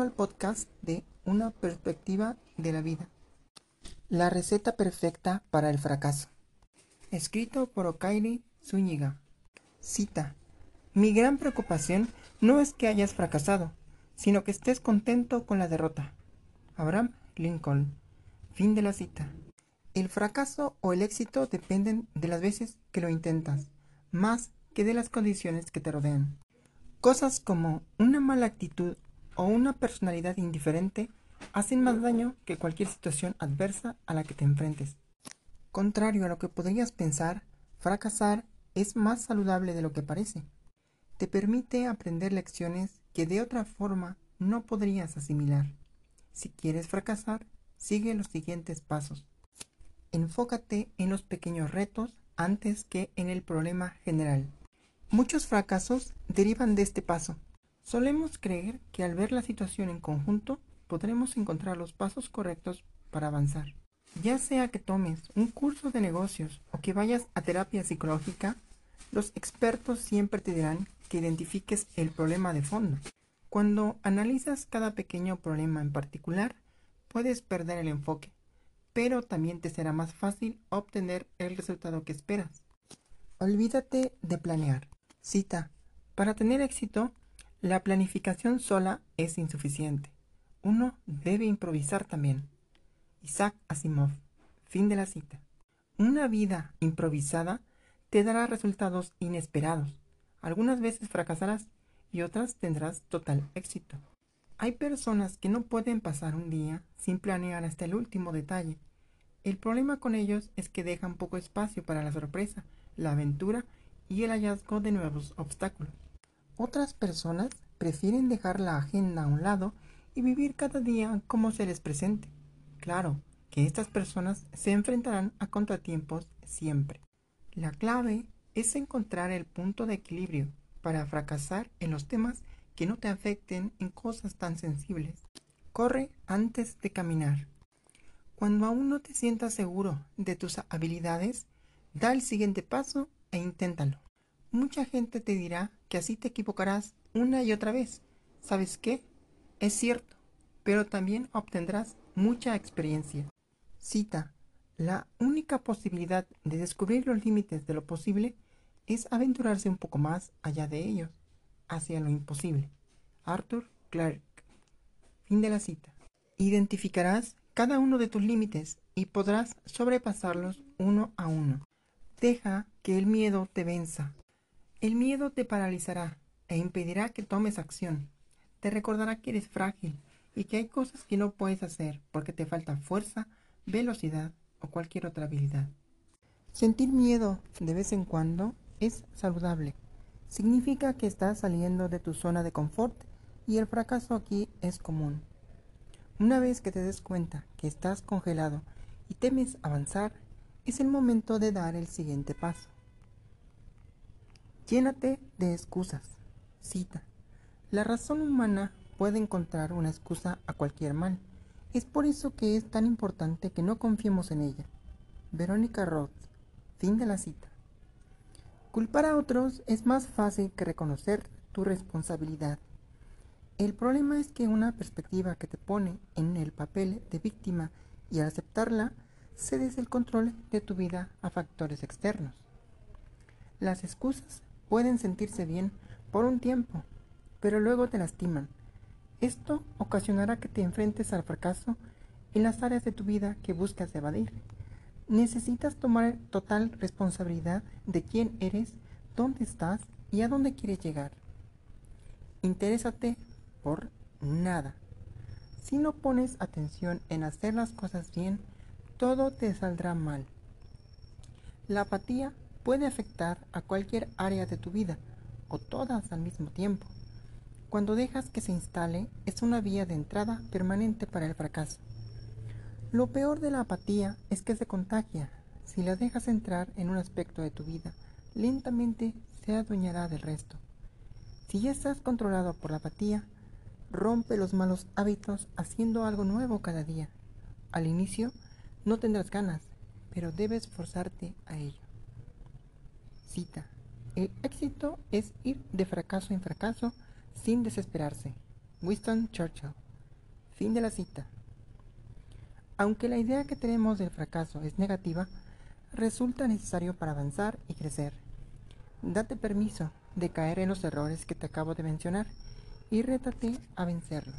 Al podcast de Una perspectiva de la vida. La receta perfecta para el fracaso. Escrito por Okairi Zúñiga. Cita. Mi gran preocupación no es que hayas fracasado, sino que estés contento con la derrota. Abraham Lincoln. Fin de la cita. El fracaso o el éxito dependen de las veces que lo intentas, más que de las condiciones que te rodean. Cosas como una mala actitud o una personalidad indiferente hacen más daño que cualquier situación adversa a la que te enfrentes. Contrario a lo que podrías pensar, fracasar es más saludable de lo que parece. Te permite aprender lecciones que de otra forma no podrías asimilar. Si quieres fracasar, sigue los siguientes pasos. Enfócate en los pequeños retos antes que en el problema general. Muchos fracasos derivan de este paso. Solemos creer que al ver la situación en conjunto podremos encontrar los pasos correctos para avanzar. Ya sea que tomes un curso de negocios o que vayas a terapia psicológica, los expertos siempre te dirán que identifiques el problema de fondo. Cuando analizas cada pequeño problema en particular, puedes perder el enfoque, pero también te será más fácil obtener el resultado que esperas. Olvídate de planear. Cita. Para tener éxito, la planificación sola es insuficiente. Uno debe improvisar también. Isaac Asimov. Fin de la cita. Una vida improvisada te dará resultados inesperados. Algunas veces fracasarás y otras tendrás total éxito. Hay personas que no pueden pasar un día sin planear hasta el último detalle. El problema con ellos es que dejan poco espacio para la sorpresa, la aventura y el hallazgo de nuevos obstáculos. Otras personas prefieren dejar la agenda a un lado y vivir cada día como se les presente. Claro que estas personas se enfrentarán a contratiempos siempre. La clave es encontrar el punto de equilibrio para fracasar en los temas que no te afecten en cosas tan sensibles. Corre antes de caminar. Cuando aún no te sientas seguro de tus habilidades, da el siguiente paso e inténtalo. Mucha gente te dirá que así te equivocarás una y otra vez. ¿Sabes qué? Es cierto, pero también obtendrás mucha experiencia. Cita. La única posibilidad de descubrir los límites de lo posible es aventurarse un poco más allá de ellos, hacia lo imposible. Arthur Clarke. Fin de la cita. Identificarás cada uno de tus límites y podrás sobrepasarlos uno a uno. Deja que el miedo te venza. El miedo te paralizará e impedirá que tomes acción. Te recordará que eres frágil y que hay cosas que no puedes hacer porque te falta fuerza, velocidad o cualquier otra habilidad. Sentir miedo de vez en cuando es saludable. Significa que estás saliendo de tu zona de confort y el fracaso aquí es común. Una vez que te des cuenta que estás congelado y temes avanzar, es el momento de dar el siguiente paso. Llénate de excusas. Cita. La razón humana puede encontrar una excusa a cualquier mal. Es por eso que es tan importante que no confiemos en ella. Verónica Roth. Fin de la cita. Culpar a otros es más fácil que reconocer tu responsabilidad. El problema es que una perspectiva que te pone en el papel de víctima y al aceptarla cedes el control de tu vida a factores externos. Las excusas pueden sentirse bien por un tiempo, pero luego te lastiman. Esto ocasionará que te enfrentes al fracaso en las áreas de tu vida que buscas evadir. Necesitas tomar total responsabilidad de quién eres, dónde estás y a dónde quieres llegar. Interésate por nada. Si no pones atención en hacer las cosas bien, todo te saldrá mal. La apatía puede afectar a cualquier área de tu vida o todas al mismo tiempo. Cuando dejas que se instale es una vía de entrada permanente para el fracaso. Lo peor de la apatía es que se contagia. Si la dejas entrar en un aspecto de tu vida, lentamente se adueñará del resto. Si ya estás controlado por la apatía, rompe los malos hábitos haciendo algo nuevo cada día. Al inicio, no tendrás ganas, pero debes forzarte a ello. El éxito es ir de fracaso en fracaso sin desesperarse. Winston Churchill. Fin de la cita. Aunque la idea que tenemos del fracaso es negativa, resulta necesario para avanzar y crecer. Date permiso de caer en los errores que te acabo de mencionar y rétate a vencerlos.